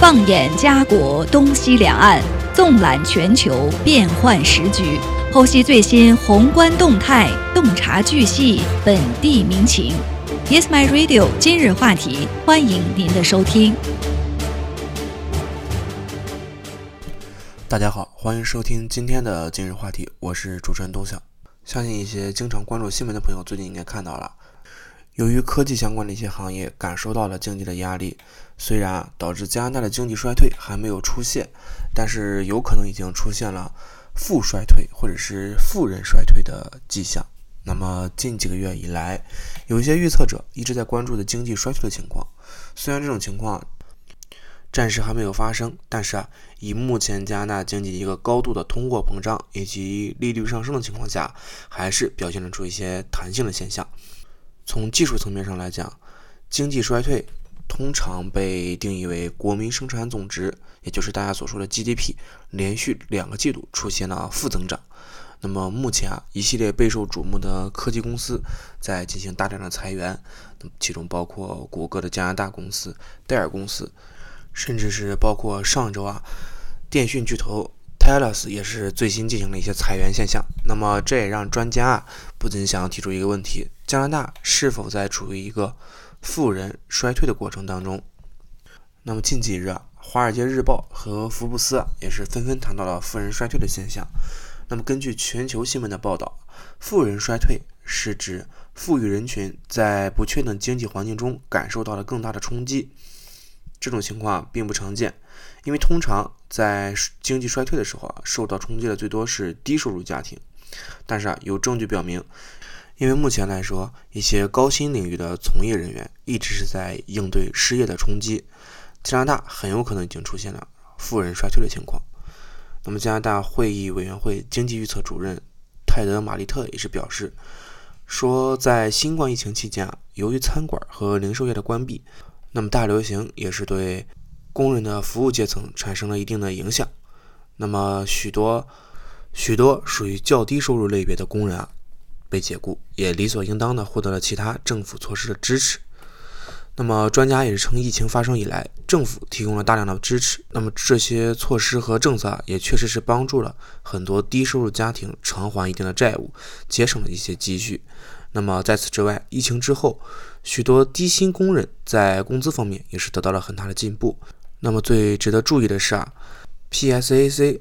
放眼家国东西两岸，纵览全球变幻时局，剖析最新宏观动态，洞察巨细本地民情。Yes, my radio。今日话题，欢迎您的收听。大家好，欢迎收听今天的今日话题，我是主持人东晓。相信一些经常关注新闻的朋友，最近应该看到了。由于科技相关的一些行业感受到了经济的压力，虽然导致加拿大的经济衰退还没有出现，但是有可能已经出现了负衰退或者是负人衰退的迹象。那么近几个月以来，有一些预测者一直在关注的经济衰退的情况。虽然这种情况暂时还没有发生，但是啊，以目前加拿大经济一个高度的通货膨胀以及利率上升的情况下，还是表现了出一些弹性的现象。从技术层面上来讲，经济衰退通常被定义为国民生产总值，也就是大家所说的 GDP，连续两个季度出现了负增长。那么目前啊，一系列备受瞩目的科技公司在进行大量的裁员，其中包括谷歌的加拿大公司戴尔公司，甚至是包括上周啊，电讯巨头。Telos 也是最新进行了一些裁员现象，那么这也让专家啊不禁想要提出一个问题：加拿大是否在处于一个富人衰退的过程当中？那么近几日啊，《华尔街日报》和福布斯也是纷纷谈到了富人衰退的现象。那么根据全球新闻的报道，富人衰退是指富裕人群在不确定经济环境中感受到了更大的冲击。这种情况并不常见，因为通常在经济衰退的时候啊，受到冲击的最多是低收入家庭。但是啊，有证据表明，因为目前来说，一些高薪领域的从业人员一直是在应对失业的冲击，加拿大很有可能已经出现了富人衰退的情况。那么，加拿大会议委员会经济预测主任泰德·马利特也是表示，说在新冠疫情期间啊，由于餐馆和零售业的关闭。那么大流行也是对工人的服务阶层产生了一定的影响。那么许多许多属于较低收入类别的工人啊，被解雇，也理所应当的获得了其他政府措施的支持。那么专家也是称，疫情发生以来，政府提供了大量的支持。那么这些措施和政策啊也确实是帮助了很多低收入家庭偿还一定的债务，节省了一些积蓄。那么在此之外，疫情之后，许多低薪工人在工资方面也是得到了很大的进步。那么最值得注意的是啊，PSAC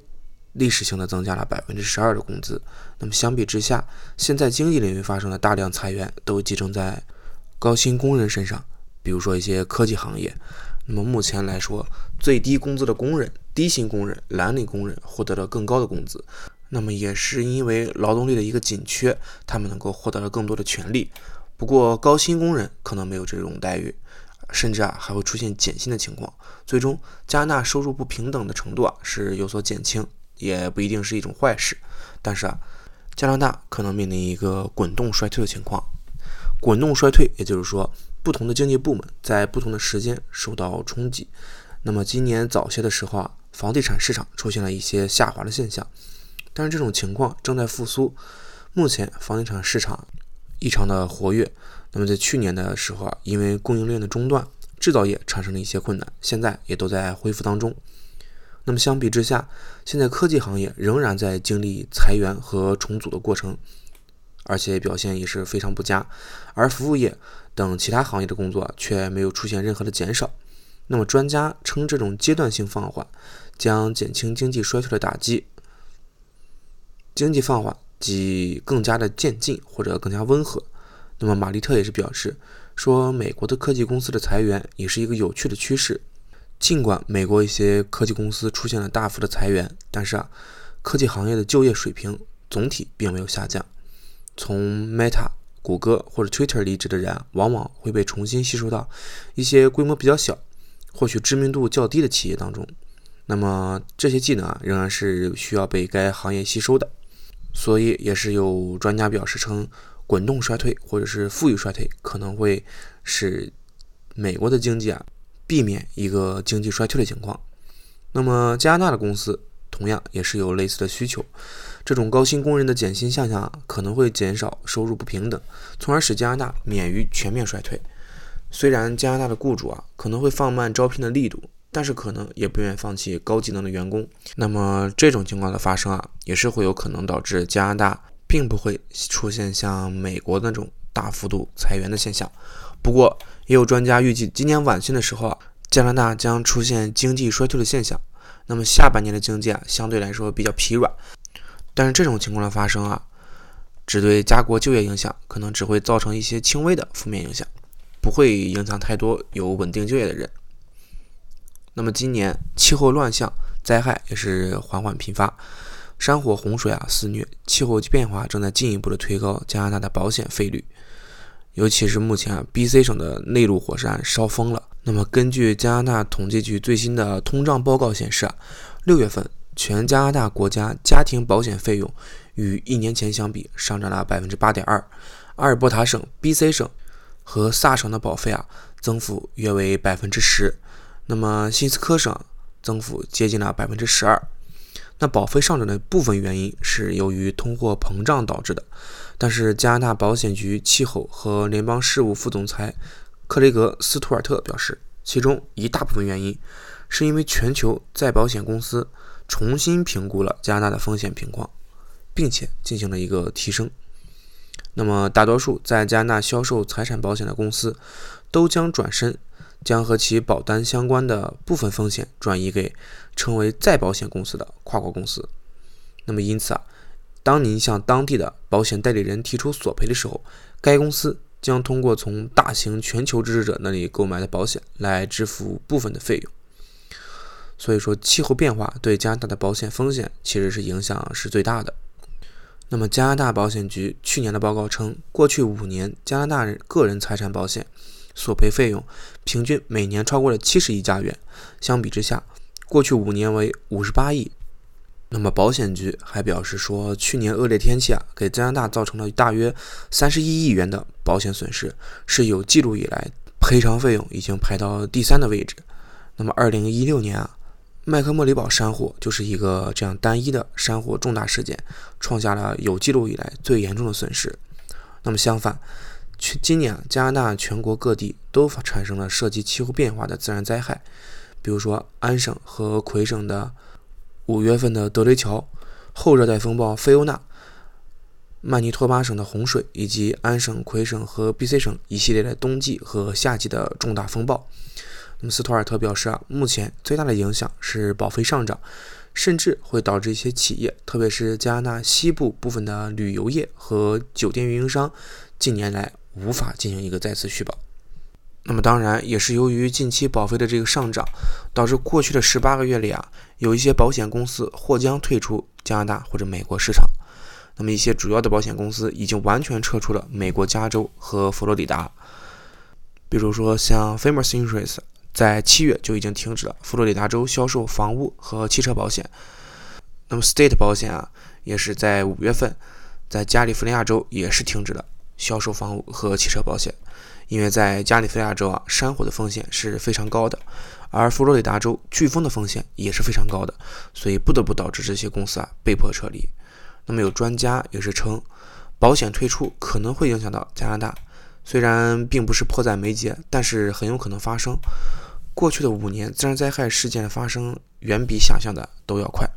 历史性的增加了百分之十二的工资。那么相比之下，现在经济领域发生的大量裁员都集中在高薪工人身上，比如说一些科技行业。那么目前来说，最低工资的工人、低薪工人、蓝领工人获得了更高的工资。那么也是因为劳动力的一个紧缺，他们能够获得了更多的权利。不过高薪工人可能没有这种待遇，甚至啊还会出现减薪的情况。最终，加纳收入不平等的程度啊是有所减轻，也不一定是一种坏事。但是啊，加拿大可能面临一个滚动衰退的情况。滚动衰退，也就是说，不同的经济部门在不同的时间受到冲击。那么今年早些的时候啊，房地产市场出现了一些下滑的现象。但是这种情况正在复苏，目前房地产市场异常的活跃。那么在去年的时候啊，因为供应链的中断，制造业产生了一些困难，现在也都在恢复当中。那么相比之下，现在科技行业仍然在经历裁员和重组的过程，而且表现也是非常不佳。而服务业等其他行业的工作却没有出现任何的减少。那么专家称，这种阶段性放缓将减轻经济衰退的打击。经济放缓即更加的渐进或者更加温和。那么马利特也是表示说，美国的科技公司的裁员也是一个有趣的趋势。尽管美国一些科技公司出现了大幅的裁员，但是啊，科技行业的就业水平总体并没有下降。从 Meta、谷歌或者 Twitter 离职的人，往往会被重新吸收到一些规模比较小、或许知名度较低的企业当中。那么这些技能啊，仍然是需要被该行业吸收的。所以也是有专家表示称，滚动衰退或者是富裕衰退可能会使美国的经济啊避免一个经济衰退的情况。那么加拿大的公司同样也是有类似的需求，这种高薪工人的减薪现象可能会减少收入不平等，从而使加拿大免于全面衰退。虽然加拿大的雇主啊可能会放慢招聘的力度，但是可能也不愿意放弃高技能的员工。那么这种情况的发生啊，也是会有可能导致加拿大并不会出现像美国那种大幅度裁员的现象。不过，也有专家预计，今年晚些的时候啊，加拿大将出现经济衰退的现象。那么下半年的经济啊，相对来说比较疲软。但是这种情况的发生啊，只对家国就业影响，可能只会造成一些轻微的负面影响，不会影响太多有稳定就业的人。那么今年气候乱象灾害也是缓缓频发，山火洪水啊肆虐，气候变化正在进一步的推高加拿大的保险费率。尤其是目前啊，B.C 省的内陆火山烧疯了。那么根据加拿大统计局最新的通胀报告显示啊，六月份全加拿大国家家庭保险费用与一年前相比上涨了百分之八点二。阿尔伯塔省、B.C 省和萨省的保费啊增幅约为百分之十。那么新斯科省增幅接近了百分之十二，那保费上涨的部分原因是由于通货膨胀导致的，但是加拿大保险局气候和联邦事务副总裁克雷格斯图尔特表示，其中一大部分原因是因为全球再保险公司重新评估了加拿大的风险情况，并且进行了一个提升。那么大多数在加拿大销售财产保险的公司都将转身。将和其保单相关的部分风险转移给称为再保险公司的跨国公司。那么，因此啊，当您向当地的保险代理人提出索赔的时候，该公司将通过从大型全球支持者那里购买的保险来支付部分的费用。所以说，气候变化对加拿大的保险风险其实是影响是最大的。那么，加拿大保险局去年的报告称，过去五年加拿大人个人财产保险。索赔费用平均每年超过了七十亿加元，相比之下，过去五年为五十八亿。那么保险局还表示说，去年恶劣天气啊，给加拿大造成了大约三十一亿元的保险损失，是有记录以来赔偿费用已经排到第三的位置。那么二零一六年啊，麦克莫里堡山火就是一个这样单一的山火重大事件，创下了有记录以来最严重的损失。那么相反，去今年，加拿大全国各地都产生了涉及气候变化的自然灾害，比如说安省和魁省的五月份的德雷桥后热带风暴菲欧娜，曼尼托巴省的洪水，以及安省、魁省和 B.C 省一系列的冬季和夏季的重大风暴。那么斯图尔特表示啊，目前最大的影响是保费上涨，甚至会导致一些企业，特别是加拿大西部部分的旅游业和酒店运营商，近年来。无法进行一个再次续保，那么当然也是由于近期保费的这个上涨，导致过去的十八个月里啊，有一些保险公司或将退出加拿大或者美国市场。那么一些主要的保险公司已经完全撤出了美国加州和佛罗里达，比如说像 Famous Insurance 在七月就已经停止了佛罗里达州销售房屋和汽车保险。那么 State 保险啊，也是在五月份在加利福尼亚州也是停止了。销售房屋和汽车保险，因为在加利福尼亚州啊，山火的风险是非常高的，而佛罗里达州飓风的风险也是非常高的，所以不得不导致这些公司啊被迫撤离。那么有专家也是称，保险退出可能会影响到加拿大，虽然并不是迫在眉睫，但是很有可能发生。过去的五年，自然灾害事件的发生远比想象的都要快。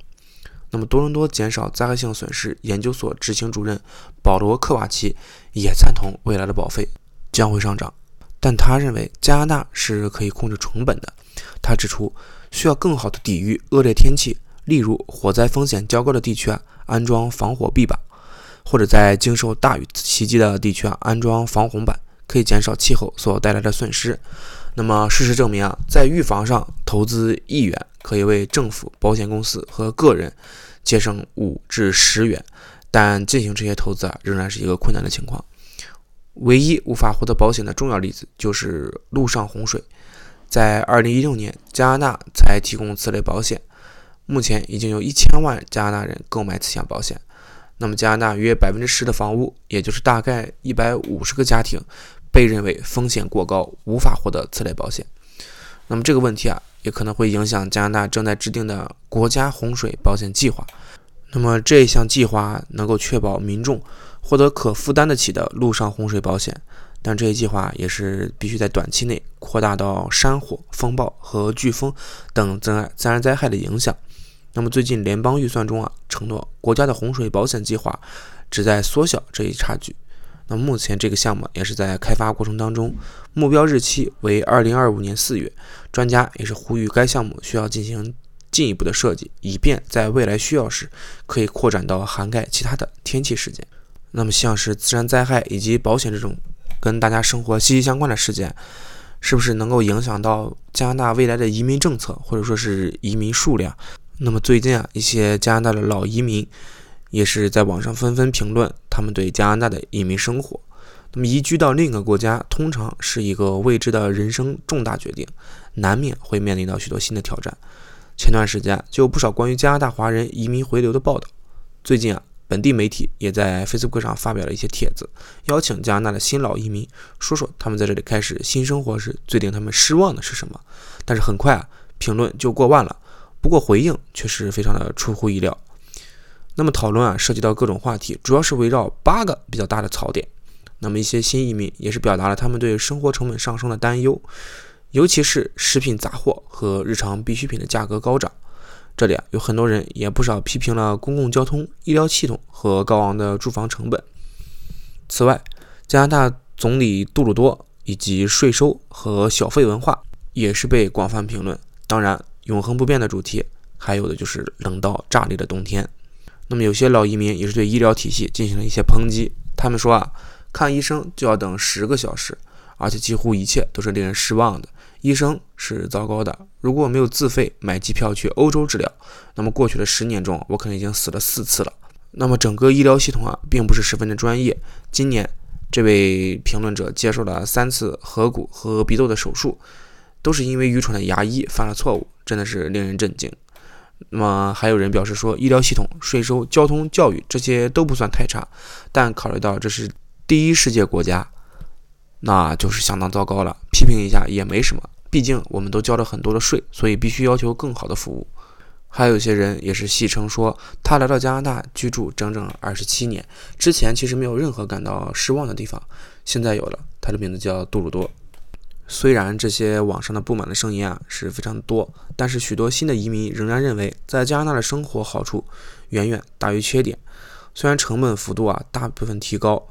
那么多伦多减少灾害性损失研究所执行主任保罗·克瓦奇也赞同未来的保费将会上涨，但他认为加拿大是可以控制成本的。他指出，需要更好的抵御恶劣天气，例如火灾风险较高的地区啊安装防火壁板，或者在经受大雨袭击的地区啊安装防洪板，可以减少气候所带来的损失。那么事实证明啊，在预防上投资一元。可以为政府、保险公司和个人节省五至十元，但进行这些投资啊，仍然是一个困难的情况。唯一无法获得保险的重要例子就是陆上洪水。在2016年，加拿大才提供此类保险，目前已经有一千万加拿大人购买此项保险。那么，加拿大约百分之十的房屋，也就是大概一百五十个家庭，被认为风险过高，无法获得此类保险。那么这个问题啊。也可能会影响加拿大正在制定的国家洪水保险计划。那么这一项计划能够确保民众获得可负担得起的陆上洪水保险，但这一计划也是必须在短期内扩大到山火、风暴和飓风等自然自然灾害的影响。那么最近联邦预算中啊，承诺国家的洪水保险计划旨在缩小这一差距。那目前这个项目也是在开发过程当中，目标日期为二零二五年四月。专家也是呼吁该项目需要进行进一步的设计，以便在未来需要时可以扩展到涵盖其他的天气事件。那么像是自然灾害以及保险这种跟大家生活息息相关的事件，是不是能够影响到加拿大未来的移民政策或者说是移民数量？那么最近啊，一些加拿大的老移民也是在网上纷纷评论他们对加拿大的移民生活。那么移居到另一个国家，通常是一个未知的人生重大决定，难免会面临到许多新的挑战。前段时间就有不少关于加拿大华人移民回流的报道。最近啊。本地媒体也在 Facebook 上发表了一些帖子，邀请加拿大的新老移民说说他们在这里开始新生活时最令他们失望的是什么。但是很快啊，评论就过万了，不过回应却是非常的出乎意料。那么讨论啊，涉及到各种话题，主要是围绕八个比较大的槽点。那么一些新移民也是表达了他们对生活成本上升的担忧，尤其是食品杂货和日常必需品的价格高涨。这里啊，有很多人也不少批评了公共交通、医疗系统和高昂的住房成本。此外，加拿大总理杜鲁多以及税收和小费文化也是被广泛评论。当然，永恒不变的主题还有的就是冷到炸裂的冬天。那么，有些老移民也是对医疗体系进行了一些抨击。他们说啊，看医生就要等十个小时，而且几乎一切都是令人失望的。医生是糟糕的。如果我没有自费买机票去欧洲治疗，那么过去的十年中，我可能已经死了四次了。那么整个医疗系统啊，并不是十分的专业。今年，这位评论者接受了三次颌骨和鼻窦的手术，都是因为愚蠢的牙医犯了错误，真的是令人震惊。那么还有人表示说，医疗系统、税收、交通、教育这些都不算太差，但考虑到这是第一世界国家。那就是相当糟糕了，批评一下也没什么，毕竟我们都交了很多的税，所以必须要求更好的服务。还有些人也是戏称说，他来到加拿大居住整整二十七年，之前其实没有任何感到失望的地方，现在有了。他的名字叫杜鲁多。虽然这些网上的不满的声音啊是非常多，但是许多新的移民仍然认为，在加拿大的生活好处远远大于缺点，虽然成本幅度啊大部分提高。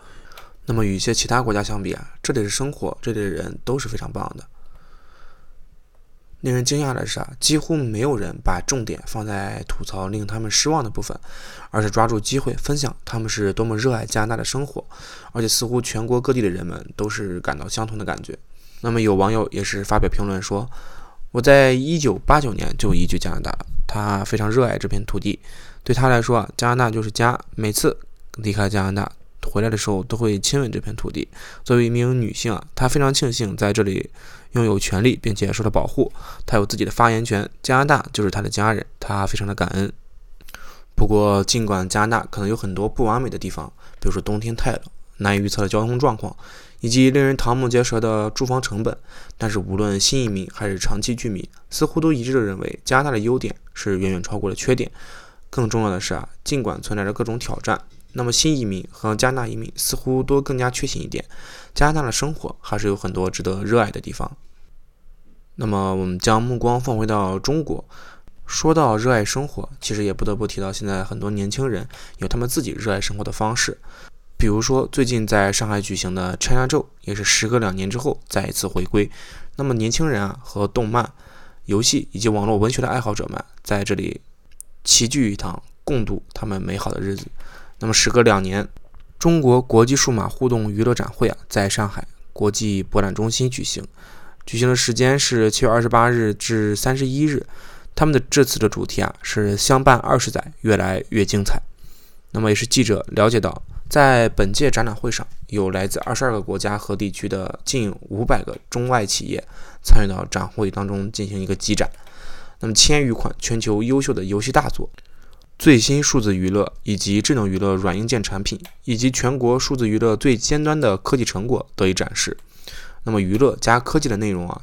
那么与一些其他国家相比啊，这里的生活，这里的人都是非常棒的。令人惊讶的是啊，几乎没有人把重点放在吐槽令他们失望的部分，而是抓住机会分享他们是多么热爱加拿大的生活，而且似乎全国各地的人们都是感到相同的感觉。那么有网友也是发表评论说：“我在一九八九年就移居加拿大，他非常热爱这片土地，对他来说啊，加拿大就是家。每次离开加拿大。”回来的时候都会亲吻这片土地。作为一名女性啊，她非常庆幸在这里拥有权利，并且受到保护。她有自己的发言权，加拿大就是她的家人，她非常的感恩。不过，尽管加拿大可能有很多不完美的地方，比如说冬天太冷、难以预测的交通状况，以及令人瞠目结舌的住房成本，但是无论新移民还是长期居民，似乎都一致的认为加拿大的优点是远远超过了缺点。更重要的是啊，尽管存在着各种挑战。那么新移民和加拿大移民似乎都更加确信一点，加拿大的生活还是有很多值得热爱的地方。那么我们将目光放回到中国，说到热爱生活，其实也不得不提到现在很多年轻人有他们自己热爱生活的方式。比如说最近在上海举行的 China 周，也是时隔两年之后再一次回归。那么年轻人啊和动漫、游戏以及网络文学的爱好者们在这里齐聚一堂，共度他们美好的日子。那么，时隔两年，中国国际数码互动娱乐展会啊，在上海国际博览中心举行。举行的时间是七月二十八日至三十一日。他们的这次的主题啊是“相伴二十载，越来越精彩”。那么，也是记者了解到，在本届展览会上，有来自二十二个国家和地区的近五百个中外企业参与到展会当中进行一个集展。那么，千余款全球优秀的游戏大作。最新数字娱乐以及智能娱乐软硬件产品，以及全国数字娱乐最尖端的科技成果得以展示。那么，娱乐加科技的内容啊，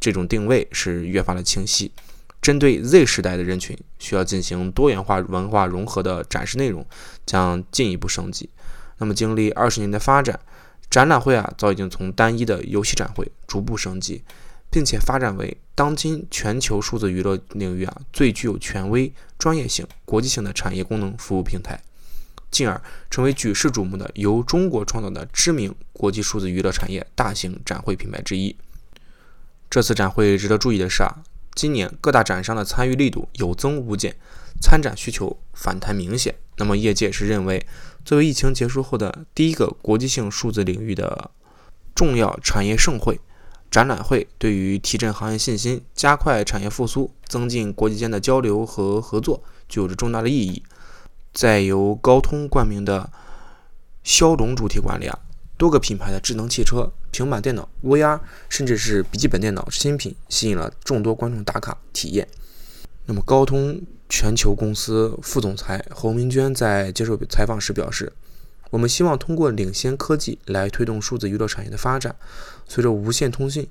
这种定位是越发的清晰。针对 Z 时代的人群，需要进行多元化文化融合的展示内容将进一步升级。那么，经历二十年的发展，展览会啊，早已经从单一的游戏展会逐步升级，并且发展为当今全球数字娱乐领域啊最具有权威、专业性、国际性的产业功能服务平台，进而成为举世瞩目的由中国创造的知名国际数字娱乐产业大型展会品牌之一。这次展会值得注意的是啊，今年各大展商的参与力度有增无减，参展需求反弹明显。那么业界是认为。作为疫情结束后的第一个国际性数字领域的重要产业盛会，展览会对于提振行业信心、加快产业复苏、增进国际间的交流和合作具有着重大的意义。在由高通冠名的骁龙主题馆里啊，多个品牌的智能汽车、平板电脑、VR，甚至是笔记本电脑新品，吸引了众多观众打卡体验。那么高通。全球公司副总裁侯明娟在接受采访时表示：“我们希望通过领先科技来推动数字娱乐产业的发展。随着无线通信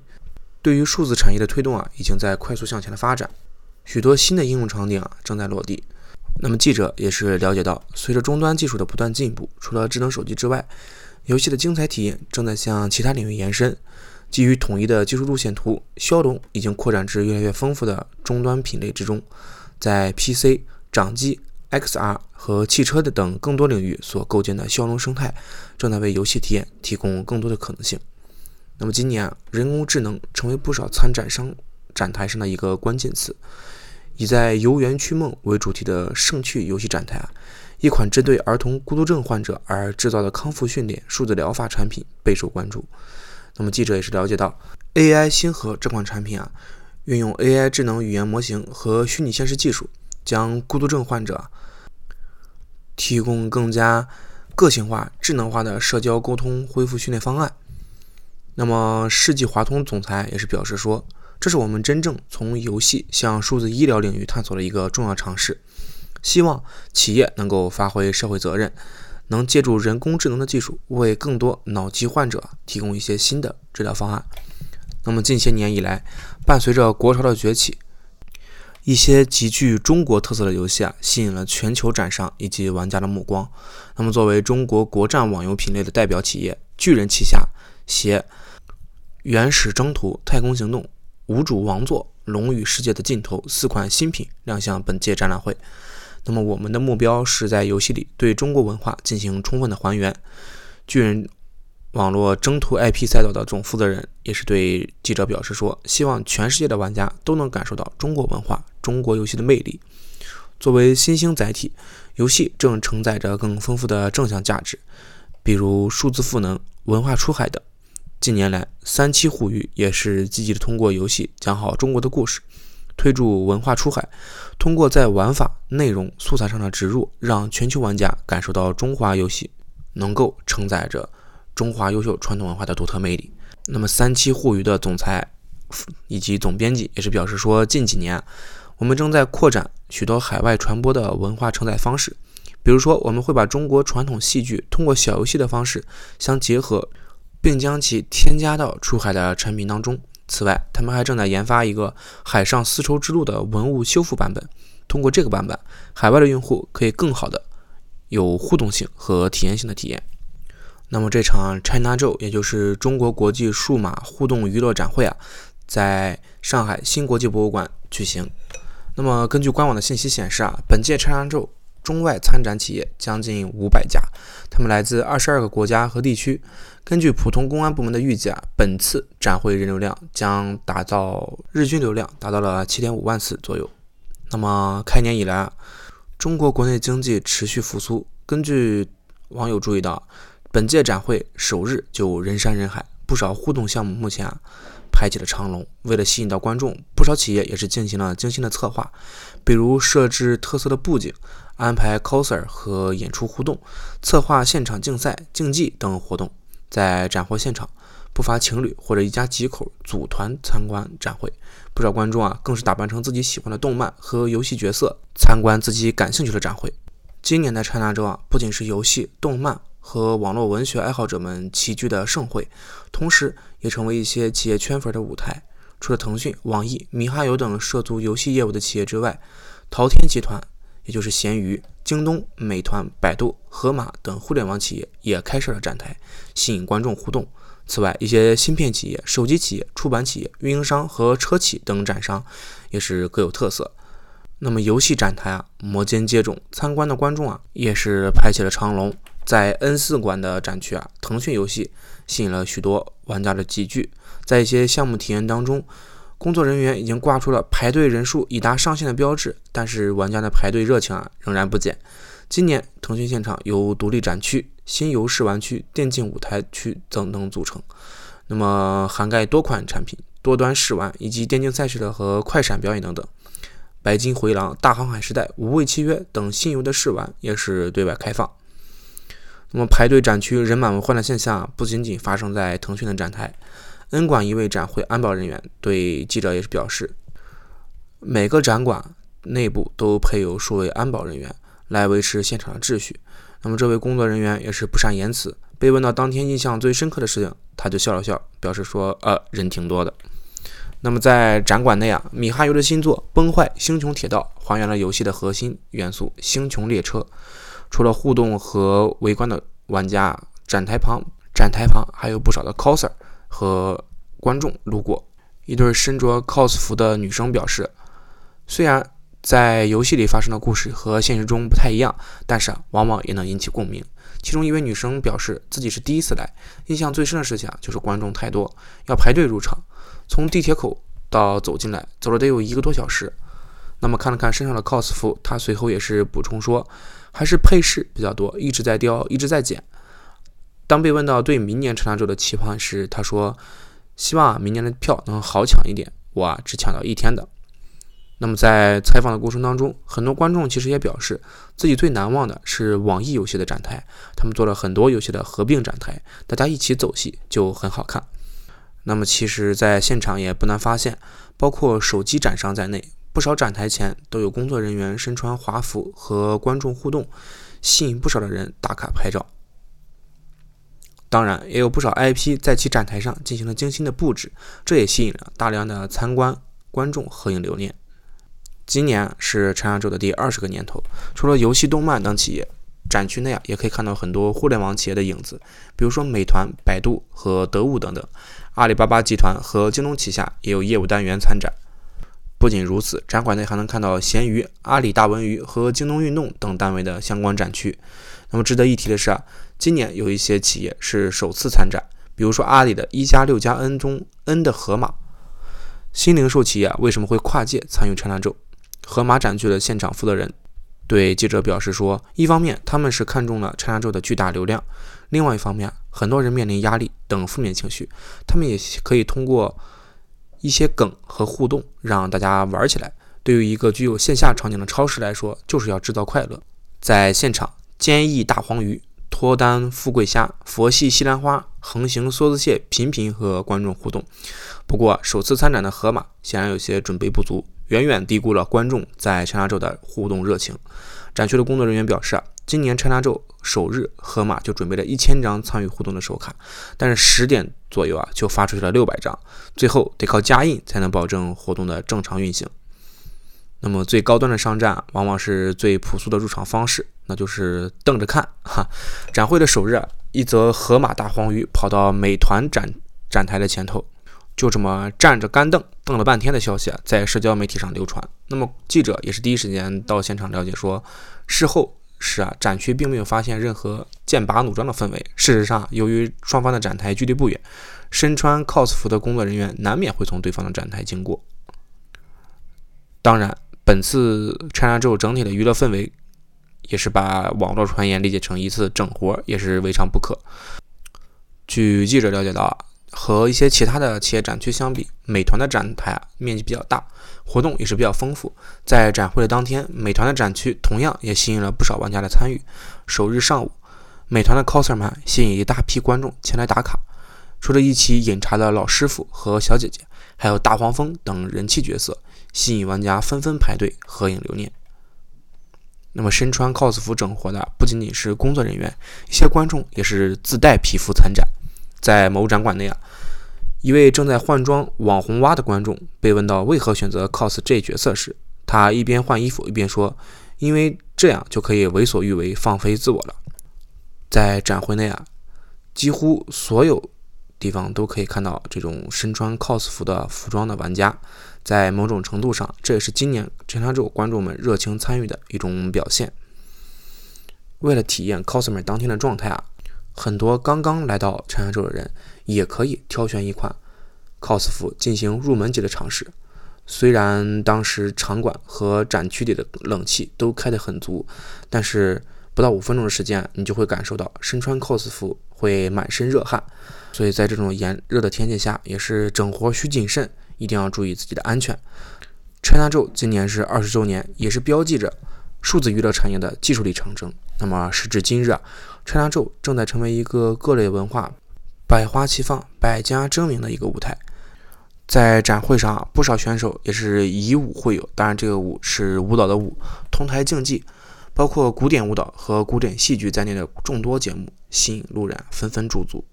对于数字产业的推动啊，已经在快速向前的发展，许多新的应用场景啊正在落地。那么记者也是了解到，随着终端技术的不断进步，除了智能手机之外，游戏的精彩体验正在向其他领域延伸。基于统一的技术路线图，骁龙已经扩展至越来越丰富的终端品类之中。”在 PC、掌机、XR 和汽车的等更多领域所构建的骁龙生态，正在为游戏体验提供更多的可能性。那么今年啊，人工智能成为不少参展商展台上的一个关键词。以在“游园区梦”为主题的盛趣游戏展台啊，一款针对儿童孤独症患者而制造的康复训练数字疗法产品备受关注。那么记者也是了解到，AI 星河这款产品啊。运用 AI 智能语言模型和虚拟现实技术，将孤独症患者提供更加个性化、智能化的社交沟通恢复训练方案。那么，世纪华通总裁也是表示说：“这是我们真正从游戏向数字医疗领域探索的一个重要尝试。希望企业能够发挥社会责任，能借助人工智能的技术，为更多脑疾患者提供一些新的治疗方案。”那么近些年以来，伴随着国潮的崛起，一些极具中国特色的游戏啊，吸引了全球展商以及玩家的目光。那么作为中国国战网游品类的代表企业，巨人旗下携《原始征途》《太空行动》《无主王座》《龙与世界的尽头》四款新品亮相本届展览会。那么我们的目标是在游戏里对中国文化进行充分的还原。巨人。网络征途 IP 赛道的总负责人也是对记者表示说：“希望全世界的玩家都能感受到中国文化、中国游戏的魅力。作为新兴载体，游戏正承载着更丰富的正向价值，比如数字赋能、文化出海等。近年来，三七互娱也是积极的通过游戏讲好中国的故事，推助文化出海。通过在玩法、内容、素材上的植入，让全球玩家感受到中华游戏能够承载着。”中华优秀传统文化的独特魅力。那么，三七互娱的总裁以及总编辑也是表示说，近几年我们正在扩展许多海外传播的文化承载方式，比如说，我们会把中国传统戏剧通过小游戏的方式相结合，并将其添加到出海的产品当中。此外，他们还正在研发一个海上丝绸之路的文物修复版本，通过这个版本，海外的用户可以更好的有互动性和体验性的体验。那么这场 China Joe，也就是中国国际数码互动娱乐展会啊，在上海新国际博物馆举行。那么根据官网的信息显示啊，本届 China Joe 中外参展企业将近五百家，他们来自二十二个国家和地区。根据普通公安部门的预计啊，本次展会人流量将达到日均流量达到了七点五万次左右。那么开年以来，中国国内经济持续复苏。根据网友注意到。本届展会首日就人山人海，不少互动项目目前啊排起了长龙。为了吸引到观众，不少企业也是进行了精心的策划，比如设置特色的布景，安排 coser 和演出互动，策划现场竞赛、竞技等活动。在展会现场，不乏情侣或者一家几口组团参观展会。不少观众啊更是打扮成自己喜欢的动漫和游戏角色，参观自己感兴趣的展会。今年的 China 周啊，不仅是游戏、动漫。和网络文学爱好者们齐聚的盛会，同时也成为一些企业圈粉的舞台。除了腾讯、网易、米哈游等涉足游戏业务的企业之外，淘天集团，也就是闲鱼、京东、美团、百度、盒马等互联网企业也开设了展台，吸引观众互动。此外，一些芯片企业、手机企业、出版企业、运营商和车企等展商也是各有特色。那么游戏展台啊，摩肩接踵，参观的观众啊也是排起了长龙。在 N 四馆的展区啊，腾讯游戏吸引了许多玩家的集聚。在一些项目体验当中，工作人员已经挂出了排队人数已达上限的标志，但是玩家的排队热情啊仍然不减。今年腾讯现场由独立展区、新游试玩区、电竞舞台区等等组成，那么涵盖多款产品、多端试玩以及电竞赛事的和快闪表演等等。白金回廊、大航海时代、无畏契约等新游的试玩也是对外开放。那么排队展区人满为患的现象不仅仅发生在腾讯的展台，N 馆一位展会安保人员对记者也是表示，每个展馆内部都配有数位安保人员来维持现场的秩序。那么这位工作人员也是不善言辞，被问到当天印象最深刻的事情，他就笑了笑，表示说：“呃，人挺多的。”那么在展馆内啊，米哈游的新作《崩坏：星穹铁道》还原了游戏的核心元素——星穹列车。除了互动和围观的玩家，展台旁展台旁还有不少的 coser 和观众路过。一对身着 cos 服的女生表示，虽然在游戏里发生的故事和现实中不太一样，但是啊，往往也能引起共鸣。其中一位女生表示自己是第一次来，印象最深的事情啊就是观众太多，要排队入场，从地铁口到走进来，走了得有一个多小时。那么看了看身上的 cos 服，她随后也是补充说。还是配饰比较多，一直在雕，一直在剪。当被问到对明年陈大洲的期盼时，他说：“希望明年的票能好抢一点，我啊只抢到一天的。”那么在采访的过程当中，很多观众其实也表示自己最难忘的是网易游戏的展台，他们做了很多游戏的合并展台，大家一起走戏就很好看。那么其实，在现场也不难发现，包括手机展商在内。不少展台前都有工作人员身穿华服和观众互动，吸引不少的人打卡拍照。当然，也有不少 IP 在其展台上进行了精心的布置，这也吸引了大量的参观观众合影留念。今年是陈亚洲的第二十个年头，除了游戏、动漫等企业，展区内啊也可以看到很多互联网企业的影子，比如说美团、百度和得物等等。阿里巴巴集团和京东旗下也有业务单元参展。不仅如此，展馆内还能看到闲鱼、阿里大文娱和京东运动等单位的相关展区。那么值得一提的是啊，今年有一些企业是首次参展，比如说阿里的一加六加 N 中 N 的盒马。新零售企业为什么会跨界参与 chinajoy？？盒马展区的现场负责人对记者表示说，一方面他们是看中了 chinajoy 的巨大流量，另外一方面很多人面临压力等负面情绪，他们也可以通过。一些梗和互动，让大家玩起来。对于一个具有线下场景的超市来说，就是要制造快乐。在现场，坚毅大黄鱼、脱单富贵虾、佛系西兰花、横行梭子蟹频频和观众互动。不过，首次参展的河马显然有些准备不足，远远低估了观众在长沙洲的互动热情。展区的工作人员表示啊。今年 China 周首日，河马就准备了一千张参与互动的手卡，但是十点左右啊，就发出去了六百张，最后得靠加印才能保证活动的正常运行。那么最高端的商战，往往是最朴素的入场方式，那就是瞪着看哈。展会的首日，一则河马大黄鱼跑到美团展展台的前头，就这么站着干瞪瞪了半天的消息啊，在社交媒体上流传。那么记者也是第一时间到现场了解说，事后。是啊，展区并没有发现任何剑拔弩张的氛围。事实上，由于双方的展台距离不远，身穿 cos 服的工作人员难免会从对方的展台经过。当然，本次 China 之后整体的娱乐氛围，也是把网络传言理解成一次整活，也是未尝不可。据记者了解到啊。和一些其他的企业展区相比，美团的展台面积比较大，活动也是比较丰富。在展会的当天，美团的展区同样也吸引了不少玩家的参与。首日上午，美团的 coser 们吸引一大批观众前来打卡。除了一起饮茶的老师傅和小姐姐，还有大黄蜂等人气角色，吸引玩家纷纷排队合影留念。那么，身穿 cos 服整活的不仅仅是工作人员，一些观众也是自带皮肤参展。在某展馆内啊，一位正在换装网红蛙的观众被问到为何选择 cos 这角色时，他一边换衣服一边说：“因为这样就可以为所欲为、放飞自我了。在展会内啊，几乎所有地方都可以看到这种身穿 cos 服的服装的玩家。在某种程度上，这也是今年陈山州观众们热情参与的一种表现。为了体验 cosmer 当天的状态啊，很多刚刚来到 China 周的人也可以挑选一款 cos 服进行入门级的尝试。虽然当时场馆和展区里的冷气都开得很足，但是不到五分钟的时间，你就会感受到身穿 cos 服会满身热汗。所以在这种炎热的天气下，也是整活需谨慎。一定要注意自己的安全。China 周今年是二十周年，也是标记着数字娱乐产业的技术里程征。那么时至今日啊，China 周正在成为一个各类文化百花齐放、百家争鸣的一个舞台。在展会上，不少选手也是以舞会友，当然这个舞是舞蹈的舞，同台竞技，包括古典舞蹈和古典戏剧在内的众多节目，吸引路人纷纷驻足。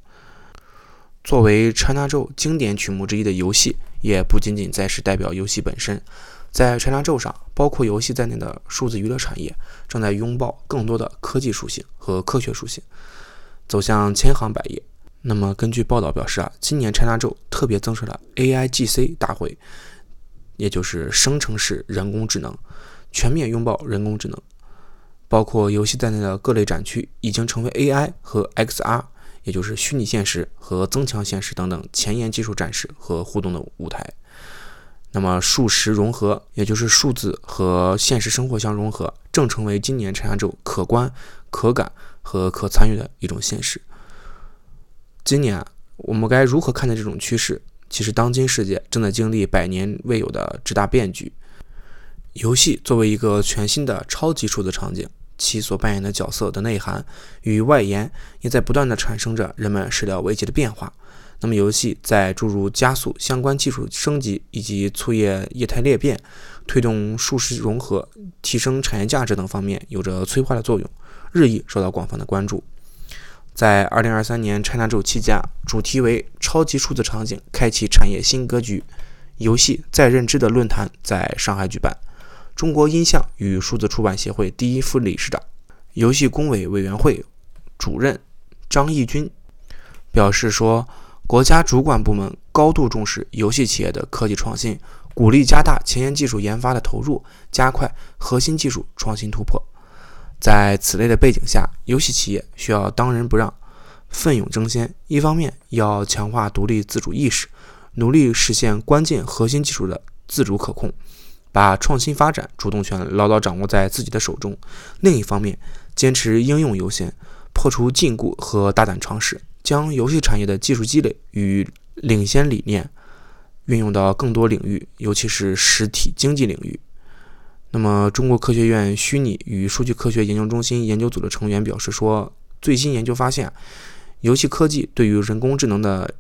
作为 China 周经典曲目之一的游戏，也不仅仅再是代表游戏本身。在 China 周上，包括游戏在内的数字娱乐产业正在拥抱更多的科技属性和科学属性，走向千行百业。那么，根据报道表示啊，今年 China 周特别增设了 AIGC 大会，也就是生成式人工智能，全面拥抱人工智能，包括游戏在内的各类展区已经成为 AI 和 XR。也就是虚拟现实和增强现实等等前沿技术展示和互动的舞台。那么数实融合，也就是数字和现实生活相融合，正成为今年陈亚洲可观、可感和可参与的一种现实。今年我们该如何看待这种趋势？其实，当今世界正在经历百年未有的巨大变局。游戏作为一个全新的超级数字场景。其所扮演的角色的内涵与外延，也在不断的产生着人们始料未及的变化。那么，游戏在诸如加速相关技术升级以及促业业态裂变、推动数实融合、提升产业价值等方面，有着催化的作用，日益受到广泛的关注。在二零二三年 China 周期间，主题为“超级数字场景开启产业新格局”，游戏在认知的论坛在上海举办。中国音像与数字出版协会第一副理事长、游戏工委委员会主任张义军表示说：“国家主管部门高度重视游戏企业的科技创新，鼓励加大前沿技术研发的投入，加快核心技术创新突破。在此类的背景下，游戏企业需要当仁不让、奋勇争先。一方面要强化独立自主意识，努力实现关键核心技术的自主可控。”把创新发展主动权牢牢掌握在自己的手中。另一方面，坚持应用优先，破除禁锢和大胆尝试，将游戏产业的技术积累与领先理念运用到更多领域，尤其是实体经济领域。那么，中国科学院虚拟与数据科学研究中心研究组的成员表示说，最新研究发现，游戏科技对于人工智能的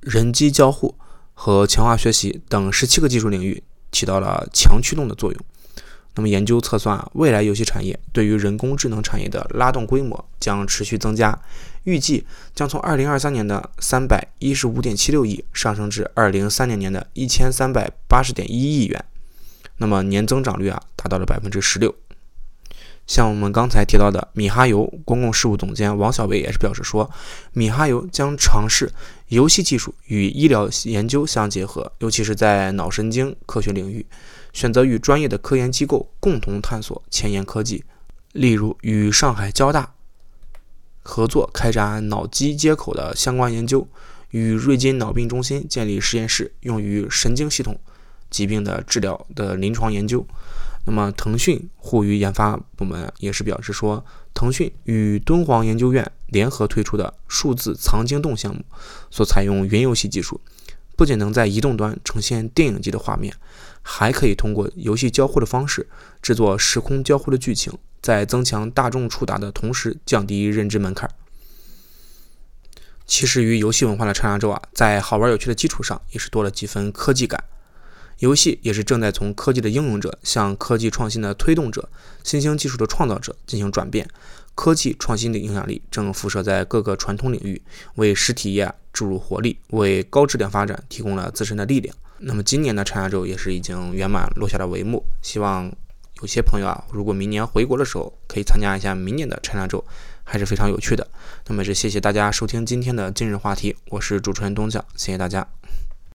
人机交互和强化学习等十七个技术领域。起到了强驱动的作用。那么，研究测算啊，未来游戏产业对于人工智能产业的拉动规模将持续增加，预计将从二零二三年的三百一十五点七六亿上升至二零三年年的一千三百八十点一亿元。那么，年增长率啊，达到了百分之十六。像我们刚才提到的，米哈游公共事务总监王小伟也是表示说，米哈游将尝试游戏技术与医疗研究相结合，尤其是在脑神经科学领域，选择与专业的科研机构共同探索前沿科技，例如与上海交大合作开展脑机接口的相关研究，与瑞金脑病中心建立实验室，用于神经系统疾病的治疗的临床研究。那么，腾讯互娱研发部门也是表示说，腾讯与敦煌研究院联合推出的数字藏经洞项目，所采用云游戏技术，不仅能在移动端呈现电影级的画面，还可以通过游戏交互的方式制作时空交互的剧情，在增强大众触达的同时降低认知门槛。其实，与游戏文化的长沙州啊，在好玩有趣的基础上，也是多了几分科技感。游戏也是正在从科技的应用者向科技创新的推动者、新兴技术的创造者进行转变。科技创新的影响力正辐射在各个传统领域，为实体业注入活力，为高质量发展提供了自身的力量。那么今年的长沙周也是已经圆满落下了帷幕，希望有些朋友啊，如果明年回国的时候可以参加一下明年的 China 周，还是非常有趣的。那么是谢谢大家收听今天的今日话题，我是主持人东将，谢谢大家。